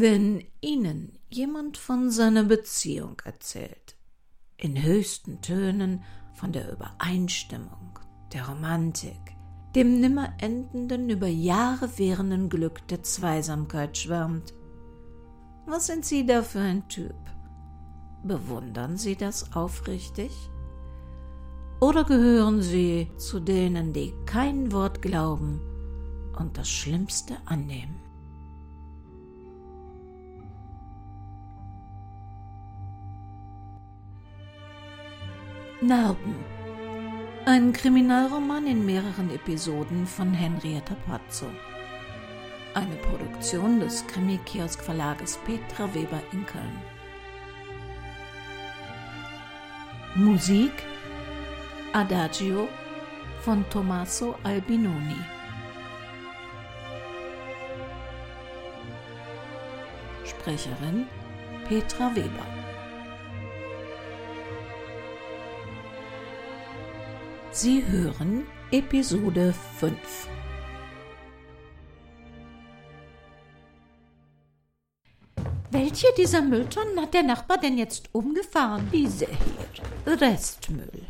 Wenn Ihnen jemand von seiner Beziehung erzählt, in höchsten Tönen von der Übereinstimmung, der Romantik, dem nimmer endenden, über Jahre währenden Glück der Zweisamkeit schwärmt, was sind Sie da für ein Typ? Bewundern Sie das aufrichtig? Oder gehören Sie zu denen, die kein Wort glauben und das Schlimmste annehmen? Narben. Ein Kriminalroman in mehreren Episoden von Henrietta Pazzo. Eine Produktion des Krimi-Kiosk-Verlages Petra Weber in Köln. Musik Adagio von Tommaso Albinoni. Sprecherin Petra Weber. Sie hören Episode 5. Welche dieser Mülltonnen hat der Nachbar denn jetzt umgefahren? Diese hier. Restmüll.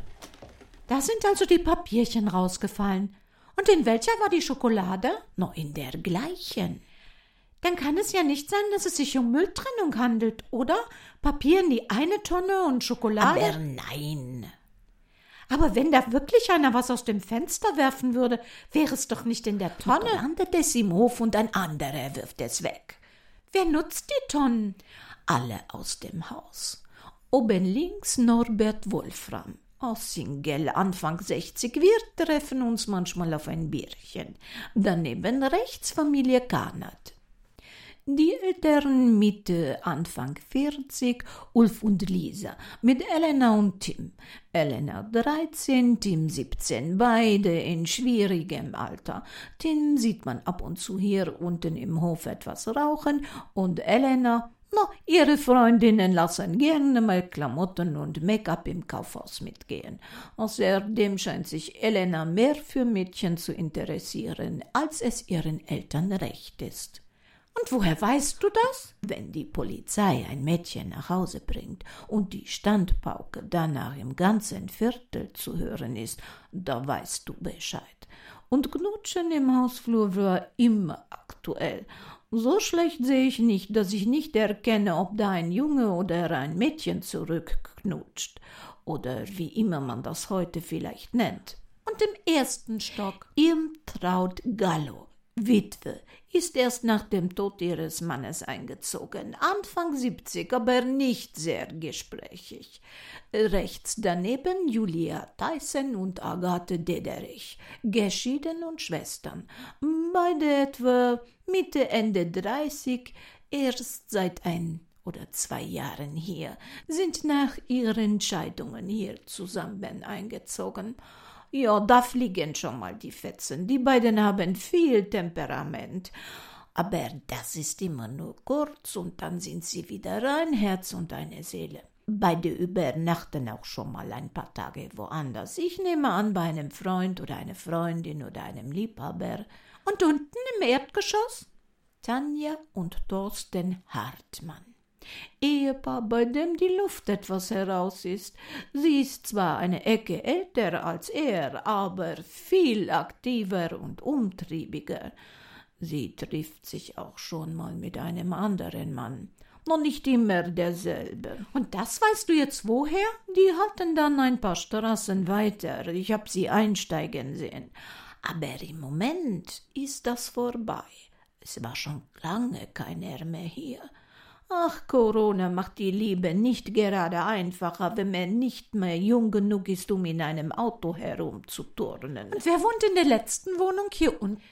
Da sind also die Papierchen rausgefallen. Und in welcher war die Schokolade? Noch in der gleichen. Dann kann es ja nicht sein, dass es sich um Mülltrennung handelt, oder? Papier in die eine Tonne und Schokolade. Aber nein. Aber wenn da wirklich einer was aus dem Fenster werfen würde, wäre es doch nicht in der Tonne. Dann landet es im Hof und ein anderer wirft es weg. Wer nutzt die Tonnen? Alle aus dem Haus. Oben links Norbert Wolfram aus Singel, Anfang 60. Wir treffen uns manchmal auf ein Bierchen. Daneben rechts Familie Karnat. Die Eltern Mitte, Anfang 40, Ulf und Lisa, mit Elena und Tim. Elena 13, Tim 17, beide in schwierigem Alter. Tim sieht man ab und zu hier unten im Hof etwas rauchen und Elena na, ihre Freundinnen lassen gerne mal Klamotten und Make-up im Kaufhaus mitgehen. Außerdem scheint sich Elena mehr für Mädchen zu interessieren, als es ihren Eltern recht ist. Und woher weißt du das? Wenn die Polizei ein Mädchen nach Hause bringt und die Standpauke danach im ganzen Viertel zu hören ist, da weißt du Bescheid. Und Knutschen im Hausflur war immer aktuell so schlecht sehe ich nicht, dass ich nicht erkenne, ob da ein Junge oder ein Mädchen zurückknutscht. Oder wie immer man das heute vielleicht nennt. Und im ersten Stock. Ihm traut Gallo, Witwe, ist erst nach dem Tod ihres Mannes eingezogen. Anfang 70, aber nicht sehr gesprächig. Rechts daneben Julia Tyson und Agathe Dederich, geschieden und Schwestern. Beide etwa Mitte, Ende 30, erst seit ein oder zwei Jahren hier, sind nach ihren Scheidungen hier zusammen eingezogen. Ja, da fliegen schon mal die Fetzen. Die beiden haben viel Temperament. Aber das ist immer nur kurz und dann sind sie wieder ein Herz und eine Seele. Beide übernachten auch schon mal ein paar Tage woanders. Ich nehme an, bei einem Freund oder einer Freundin oder einem Liebhaber. Und unten im Erdgeschoss? Tanja und Thorsten Hartmann. Ehepaar, bei dem die Luft etwas heraus ist. Sie ist zwar eine Ecke älter als er, aber viel aktiver und umtriebiger. Sie trifft sich auch schon mal mit einem anderen Mann. Noch nicht immer derselbe. Und das weißt du jetzt woher? Die halten dann ein paar Straßen weiter. Ich hab sie einsteigen sehen. Aber im Moment ist das vorbei. Es war schon lange keiner mehr hier. Ach, Corona macht die Liebe nicht gerade einfacher, wenn man nicht mehr jung genug ist, um in einem Auto herumzuturnen. Und wer wohnt in der letzten Wohnung hier unten?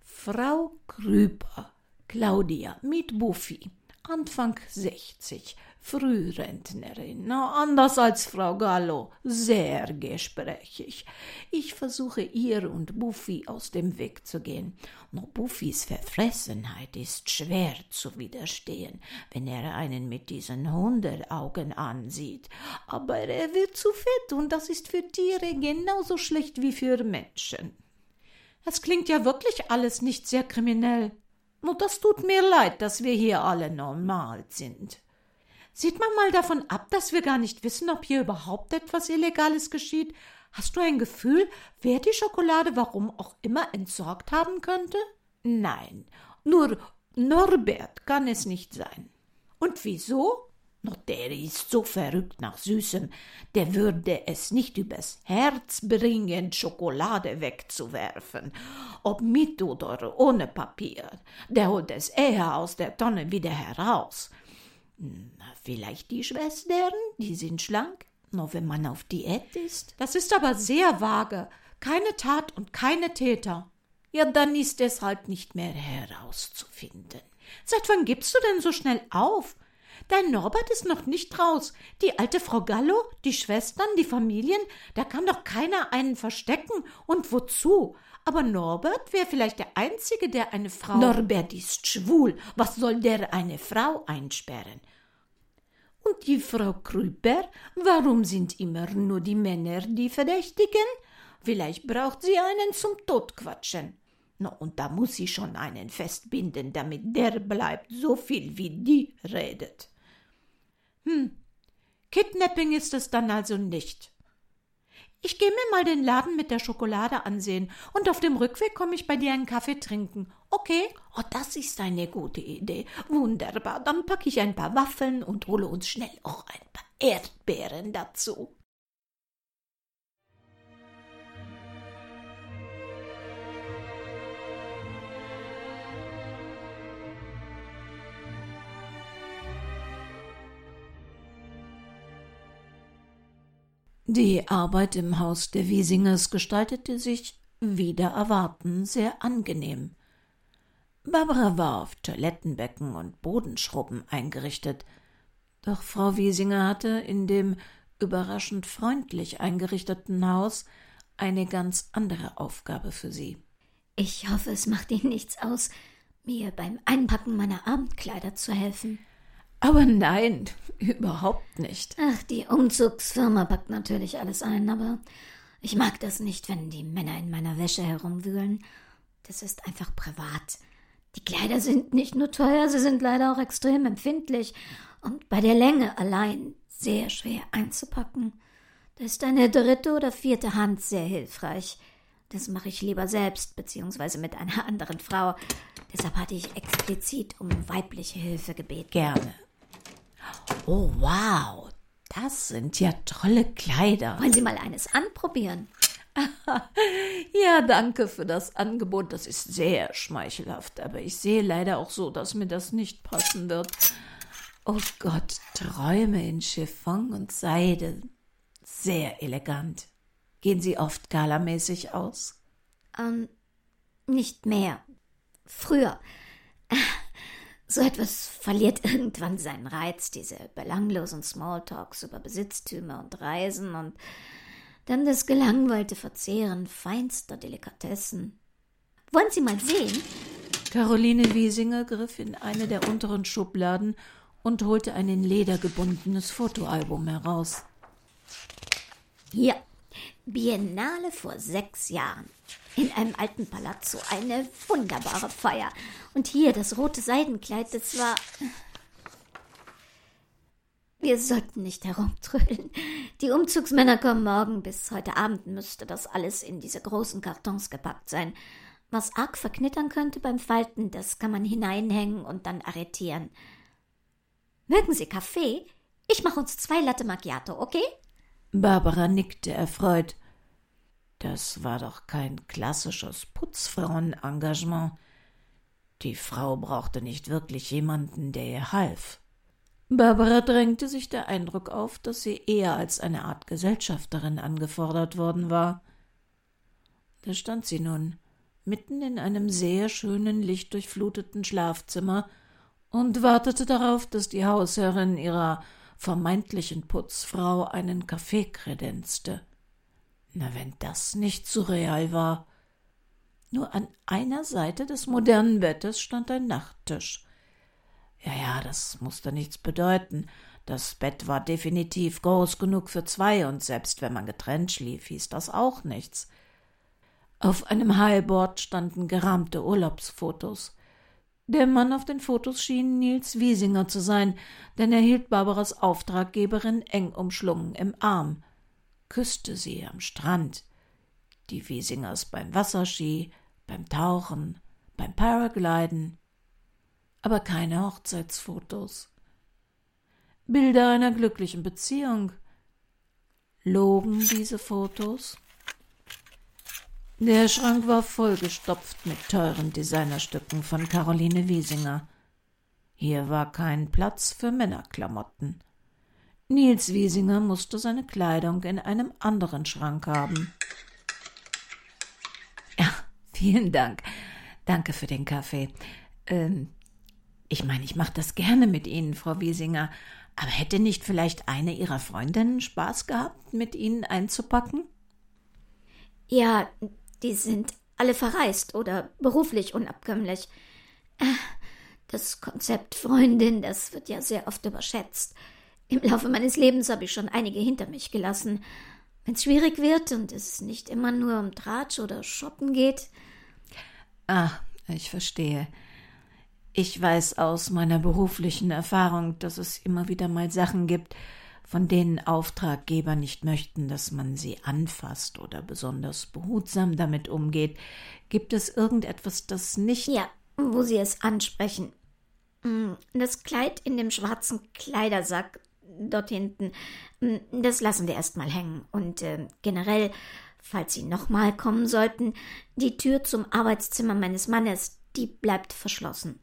Frau Krüper, Claudia mit Buffy, Anfang 60, Frührentnerin, anders als Frau Gallo, sehr gesprächig. Ich versuche ihr und Buffy aus dem Weg zu gehen. Nur Buffys Verfressenheit ist schwer zu widerstehen, wenn er einen mit diesen Hunderaugen ansieht. Aber er wird zu fett und das ist für Tiere genauso schlecht wie für Menschen. Das klingt ja wirklich alles nicht sehr kriminell. Nur das tut mir leid, dass wir hier alle normal sind. Sieht man mal davon ab, dass wir gar nicht wissen, ob hier überhaupt etwas Illegales geschieht? Hast du ein Gefühl, wer die Schokolade warum auch immer entsorgt haben könnte? Nein, nur Norbert kann es nicht sein. Und wieso? Nur der ist so verrückt nach Süßem, der würde es nicht übers Herz bringen, Schokolade wegzuwerfen, ob mit oder ohne Papier. Der holt es eher aus der Tonne wieder heraus. Vielleicht die Schwestern, die sind schlank, nur wenn man auf Diät ist. Das ist aber sehr vage. Keine Tat und keine Täter. Ja, dann ist es halt nicht mehr herauszufinden. Seit wann gibst du denn so schnell auf? Dein Norbert ist noch nicht raus. Die alte Frau Gallo, die Schwestern, die Familien, da kann doch keiner einen verstecken. Und wozu? Aber Norbert wäre vielleicht der Einzige, der eine Frau. Norbert ist schwul. Was soll der eine Frau einsperren? Und die Frau Krüper? Warum sind immer nur die Männer die Verdächtigen? Vielleicht braucht sie einen zum Totquatschen. Na, und da muss sie schon einen festbinden, damit der bleibt, so viel wie die redet. Hm, Kidnapping ist es dann also nicht. Ich gehe mir mal den Laden mit der Schokolade ansehen und auf dem Rückweg komme ich bei dir einen Kaffee trinken. Okay? Oh, das ist eine gute Idee. Wunderbar. Dann packe ich ein paar Waffeln und hole uns schnell auch ein paar Erdbeeren dazu. Die Arbeit im Haus der Wiesingers gestaltete sich, wieder erwarten, sehr angenehm. Barbara war auf Toilettenbecken und Bodenschrubben eingerichtet, doch Frau Wiesinger hatte in dem überraschend freundlich eingerichteten Haus eine ganz andere Aufgabe für sie. Ich hoffe, es macht Ihnen nichts aus, mir beim Einpacken meiner Abendkleider zu helfen. Aber nein, überhaupt nicht. Ach, die Umzugsfirma packt natürlich alles ein, aber ich mag das nicht, wenn die Männer in meiner Wäsche herumwühlen. Das ist einfach privat. Die Kleider sind nicht nur teuer, sie sind leider auch extrem empfindlich und bei der Länge allein sehr schwer einzupacken. Da ist eine dritte oder vierte Hand sehr hilfreich. Das mache ich lieber selbst, beziehungsweise mit einer anderen Frau. Deshalb hatte ich explizit um weibliche Hilfe gebeten. Gerne. Oh, wow. Das sind ja tolle Kleider. Wollen Sie mal eines anprobieren? ja, danke für das Angebot. Das ist sehr schmeichelhaft, aber ich sehe leider auch so, dass mir das nicht passen wird. Oh Gott, Träume in Chiffon und Seide. Sehr elegant. Gehen Sie oft galamäßig aus? Ähm, nicht mehr. Früher. So etwas verliert irgendwann seinen Reiz, diese belanglosen Smalltalks über Besitztümer und Reisen und dann das gelangweilte Verzehren feinster Delikatessen. Wollen Sie mal sehen? Caroline Wiesinger griff in eine der unteren Schubladen und holte ein in Leder gebundenes Fotoalbum heraus. Hier, Biennale vor sechs Jahren. In einem alten Palazzo. Eine wunderbare Feier. Und hier das rote Seidenkleid, das war. Wir sollten nicht herumtrödeln. Die Umzugsmänner kommen morgen. Bis heute Abend müsste das alles in diese großen Kartons gepackt sein. Was arg verknittern könnte beim Falten, das kann man hineinhängen und dann arretieren. Mögen Sie Kaffee? Ich mache uns zwei Latte Macchiato, okay? Barbara nickte erfreut. Das war doch kein klassisches Putzfrauenengagement. Die Frau brauchte nicht wirklich jemanden, der ihr half. Barbara drängte sich der Eindruck auf, dass sie eher als eine Art Gesellschafterin angefordert worden war. Da stand sie nun, mitten in einem sehr schönen, lichtdurchfluteten Schlafzimmer und wartete darauf, dass die Hausherrin ihrer vermeintlichen Putzfrau einen Kaffee kredenzte. Na, wenn das nicht surreal war. Nur an einer Seite des modernen Bettes stand ein Nachttisch. Ja, ja, das musste nichts bedeuten. Das Bett war definitiv groß genug für zwei, und selbst wenn man getrennt schlief, hieß das auch nichts. Auf einem Highboard standen gerahmte Urlaubsfotos. Der Mann auf den Fotos schien Nils Wiesinger zu sein, denn er hielt Barbaras Auftraggeberin eng umschlungen im Arm, küsste sie am Strand. Die Wiesingers beim Wasserski, beim Tauchen, beim Paragliden. Aber keine Hochzeitsfotos. Bilder einer glücklichen Beziehung. Logen diese Fotos? Der Schrank war vollgestopft mit teuren Designerstücken von Caroline Wiesinger. Hier war kein Platz für Männerklamotten. Nils Wiesinger musste seine Kleidung in einem anderen Schrank haben. Ja, vielen Dank. Danke für den Kaffee. Ähm, ich meine, ich mache das gerne mit Ihnen, Frau Wiesinger, aber hätte nicht vielleicht eine Ihrer Freundinnen Spaß gehabt, mit Ihnen einzupacken? Ja, die sind alle verreist oder beruflich unabkömmlich. Äh, das Konzept Freundin, das wird ja sehr oft überschätzt. Im Laufe meines Lebens habe ich schon einige hinter mich gelassen. Wenn es schwierig wird und es nicht immer nur um Tratsch oder Shoppen geht. Ah, ich verstehe. Ich weiß aus meiner beruflichen Erfahrung, dass es immer wieder mal Sachen gibt, von denen Auftraggeber nicht möchten, dass man sie anfasst oder besonders behutsam damit umgeht. Gibt es irgendetwas, das nicht. Ja, wo Sie es ansprechen. Mm, das Kleid in dem schwarzen Kleidersack dort hinten, mm, das lassen wir erstmal hängen. Und äh, generell, falls Sie nochmal kommen sollten, die Tür zum Arbeitszimmer meines Mannes, die bleibt verschlossen.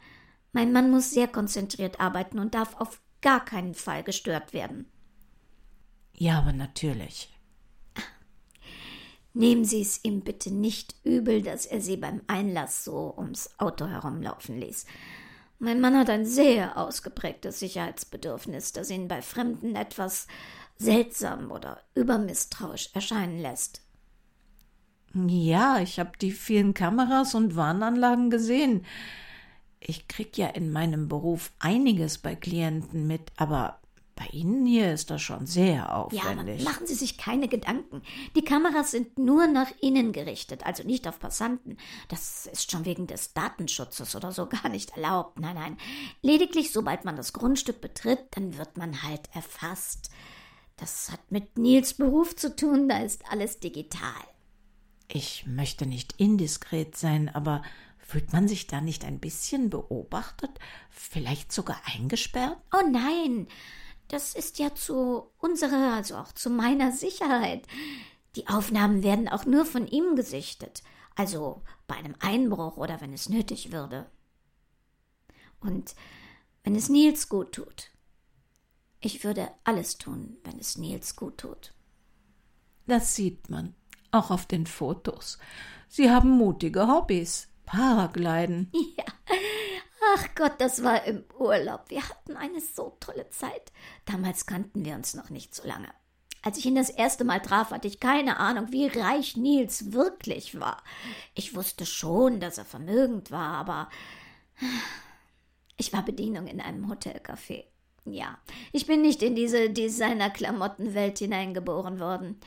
Mein Mann muss sehr konzentriert arbeiten und darf auf gar keinen Fall gestört werden. Ja, aber natürlich. Nehmen Sie es ihm bitte nicht übel, dass er Sie beim Einlass so ums Auto herumlaufen ließ. Mein Mann hat ein sehr ausgeprägtes Sicherheitsbedürfnis, das ihn bei Fremden etwas seltsam oder übermisstrauisch erscheinen lässt. Ja, ich habe die vielen Kameras und Warnanlagen gesehen. Ich krieg ja in meinem Beruf einiges bei Klienten mit, aber bei Ihnen hier ist das schon sehr aufwendig. Ja, machen Sie sich keine Gedanken. Die Kameras sind nur nach innen gerichtet, also nicht auf Passanten. Das ist schon wegen des Datenschutzes oder so gar nicht erlaubt. Nein, nein. Lediglich, sobald man das Grundstück betritt, dann wird man halt erfasst. Das hat mit Nils Beruf zu tun, da ist alles digital. Ich möchte nicht indiskret sein, aber Fühlt man sich da nicht ein bisschen beobachtet, vielleicht sogar eingesperrt? Oh nein, das ist ja zu unserer, also auch zu meiner Sicherheit. Die Aufnahmen werden auch nur von ihm gesichtet, also bei einem Einbruch oder wenn es nötig würde. Und wenn es Nils gut tut. Ich würde alles tun, wenn es Nils gut tut. Das sieht man, auch auf den Fotos. Sie haben mutige Hobbys. Paragliden. Ja. Ach Gott, das war im Urlaub. Wir hatten eine so tolle Zeit. Damals kannten wir uns noch nicht so lange. Als ich ihn das erste Mal traf, hatte ich keine Ahnung, wie reich Nils wirklich war. Ich wusste schon, dass er vermögend war, aber ich war Bedienung in einem Hotelcafé. Ja, ich bin nicht in diese Designer-Klamottenwelt hineingeboren worden.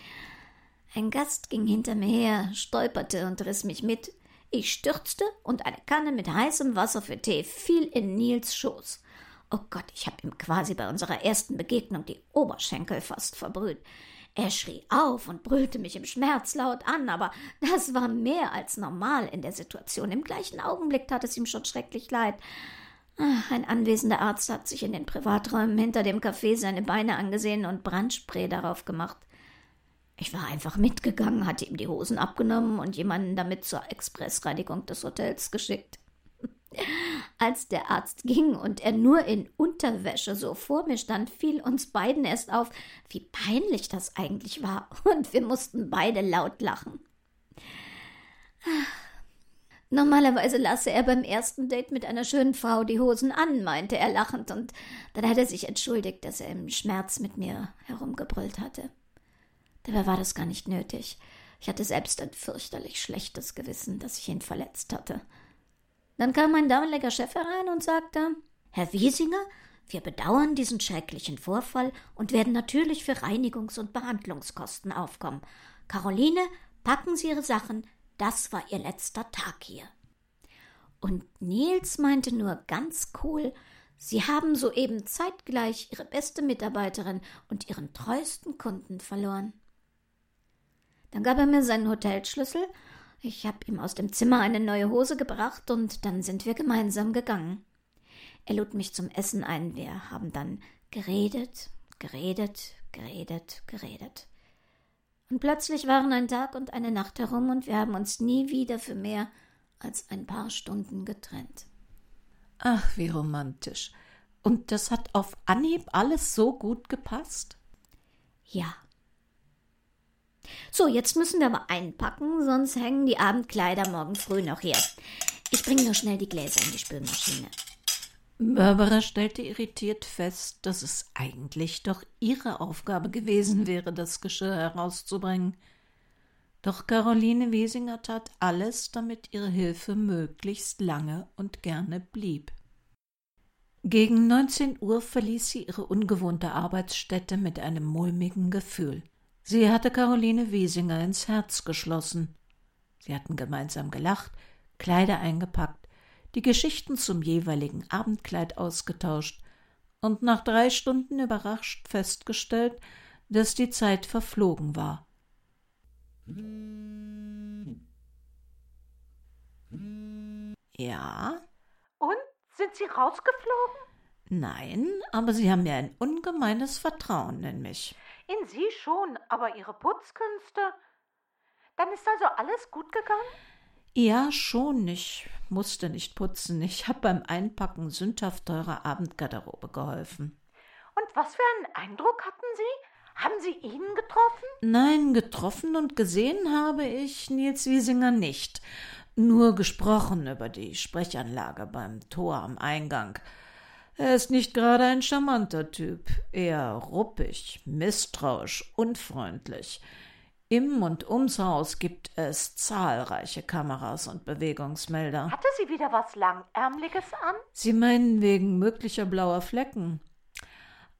Ein Gast ging hinter mir her, stolperte und riss mich mit. Ich stürzte und eine Kanne mit heißem Wasser für Tee fiel in Nils Schoß. Oh Gott, ich habe ihm quasi bei unserer ersten Begegnung die Oberschenkel fast verbrüht. Er schrie auf und brüllte mich im Schmerz laut an, aber das war mehr als normal in der Situation. Im gleichen Augenblick tat es ihm schon schrecklich leid. Ach, ein anwesender Arzt hat sich in den Privaträumen hinter dem Café seine Beine angesehen und Brandspray darauf gemacht. Ich war einfach mitgegangen, hatte ihm die Hosen abgenommen und jemanden damit zur Expressreinigung des Hotels geschickt. Als der Arzt ging und er nur in Unterwäsche so vor mir stand, fiel uns beiden erst auf, wie peinlich das eigentlich war, und wir mussten beide laut lachen. Normalerweise lasse er beim ersten Date mit einer schönen Frau die Hosen an, meinte er lachend, und dann hat er sich entschuldigt, dass er im Schmerz mit mir herumgebrüllt hatte. Dabei war das gar nicht nötig. Ich hatte selbst ein fürchterlich schlechtes Gewissen, dass ich ihn verletzt hatte. Dann kam mein damaliger Chef herein und sagte Herr Wiesinger, wir bedauern diesen schrecklichen Vorfall und werden natürlich für Reinigungs- und Behandlungskosten aufkommen. Caroline, packen Sie Ihre Sachen, das war Ihr letzter Tag hier. Und Nils meinte nur ganz cool, sie haben soeben zeitgleich ihre beste Mitarbeiterin und ihren treuesten Kunden verloren. Dann gab er mir seinen Hotelschlüssel, ich habe ihm aus dem Zimmer eine neue Hose gebracht und dann sind wir gemeinsam gegangen. Er lud mich zum Essen ein, wir haben dann geredet, geredet, geredet, geredet. Und plötzlich waren ein Tag und eine Nacht herum und wir haben uns nie wieder für mehr als ein paar Stunden getrennt. Ach, wie romantisch. Und das hat auf Anhieb alles so gut gepasst? Ja. So, jetzt müssen wir aber einpacken, sonst hängen die Abendkleider morgen früh noch hier. Ich bringe nur schnell die Gläser in die Spülmaschine. Barbara stellte irritiert fest, dass es eigentlich doch ihre Aufgabe gewesen wäre, das Geschirr herauszubringen. Doch Caroline Wesinger tat alles, damit ihre Hilfe möglichst lange und gerne blieb. Gegen neunzehn Uhr verließ sie ihre ungewohnte Arbeitsstätte mit einem mulmigen Gefühl. Sie hatte Caroline Wesinger ins Herz geschlossen. Sie hatten gemeinsam gelacht, Kleider eingepackt, die Geschichten zum jeweiligen Abendkleid ausgetauscht und nach drei Stunden überrascht festgestellt, dass die Zeit verflogen war. Ja? Und? Sind Sie rausgeflogen? Nein, aber Sie haben ja ein ungemeines Vertrauen in mich. In Sie schon, aber Ihre Putzkünste. Dann ist also alles gut gegangen? Ja, schon. Ich musste nicht putzen. Ich habe beim Einpacken sündhaft teurer Abendgarderobe geholfen. Und was für einen Eindruck hatten Sie? Haben Sie ihn getroffen? Nein, getroffen und gesehen habe ich Nils Wiesinger nicht. Nur gesprochen über die Sprechanlage beim Tor am Eingang. Er ist nicht gerade ein charmanter Typ, eher ruppig, misstrauisch, unfreundlich. Im und ums Haus gibt es zahlreiche Kameras und Bewegungsmelder. Hatte sie wieder was Langärmliches an? Sie meinen wegen möglicher blauer Flecken?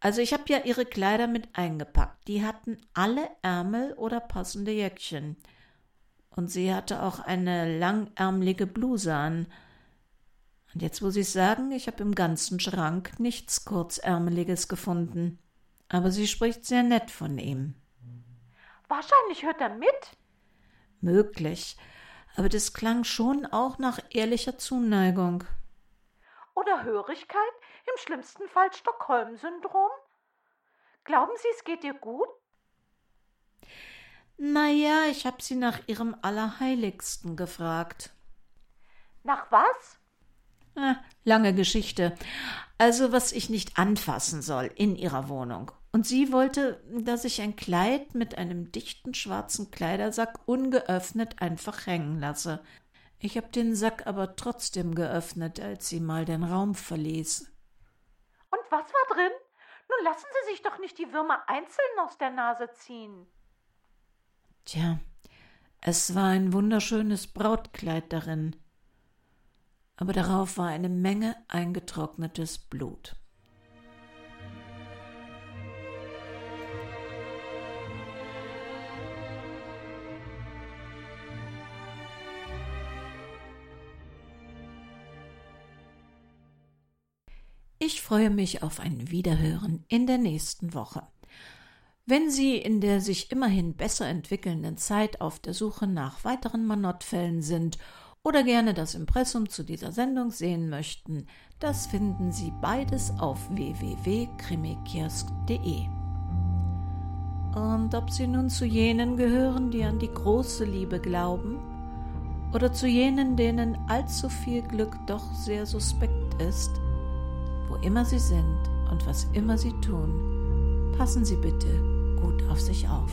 Also ich habe ja ihre Kleider mit eingepackt. Die hatten alle Ärmel oder passende Jäckchen. Und sie hatte auch eine langärmelige Bluse an. Und jetzt muss ich sagen, ich habe im ganzen Schrank nichts Kurzärmeliges gefunden. Aber sie spricht sehr nett von ihm. Wahrscheinlich hört er mit. Möglich, aber das klang schon auch nach ehrlicher Zuneigung. Oder Hörigkeit, im schlimmsten Fall Stockholm-Syndrom? Glauben Sie, es geht ihr gut? Na ja, ich habe sie nach ihrem Allerheiligsten gefragt. Nach was? Ah, lange Geschichte. Also, was ich nicht anfassen soll in ihrer Wohnung. Und sie wollte, dass ich ein Kleid mit einem dichten schwarzen Kleidersack ungeöffnet einfach hängen lasse. Ich habe den Sack aber trotzdem geöffnet, als sie mal den Raum verließ. Und was war drin? Nun lassen Sie sich doch nicht die Würmer einzeln aus der Nase ziehen. Tja, es war ein wunderschönes Brautkleid darin, aber darauf war eine Menge eingetrocknetes Blut. Ich freue mich auf ein Wiederhören in der nächsten Woche. Wenn Sie in der sich immerhin besser entwickelnden Zeit auf der Suche nach weiteren Manottfällen sind oder gerne das Impressum zu dieser Sendung sehen möchten, das finden Sie beides auf www.krimikiosk.de. Und ob Sie nun zu jenen gehören, die an die große Liebe glauben, oder zu jenen, denen allzu viel Glück doch sehr suspekt ist, wo immer Sie sind und was immer Sie tun, passen Sie bitte gut auf sich auf.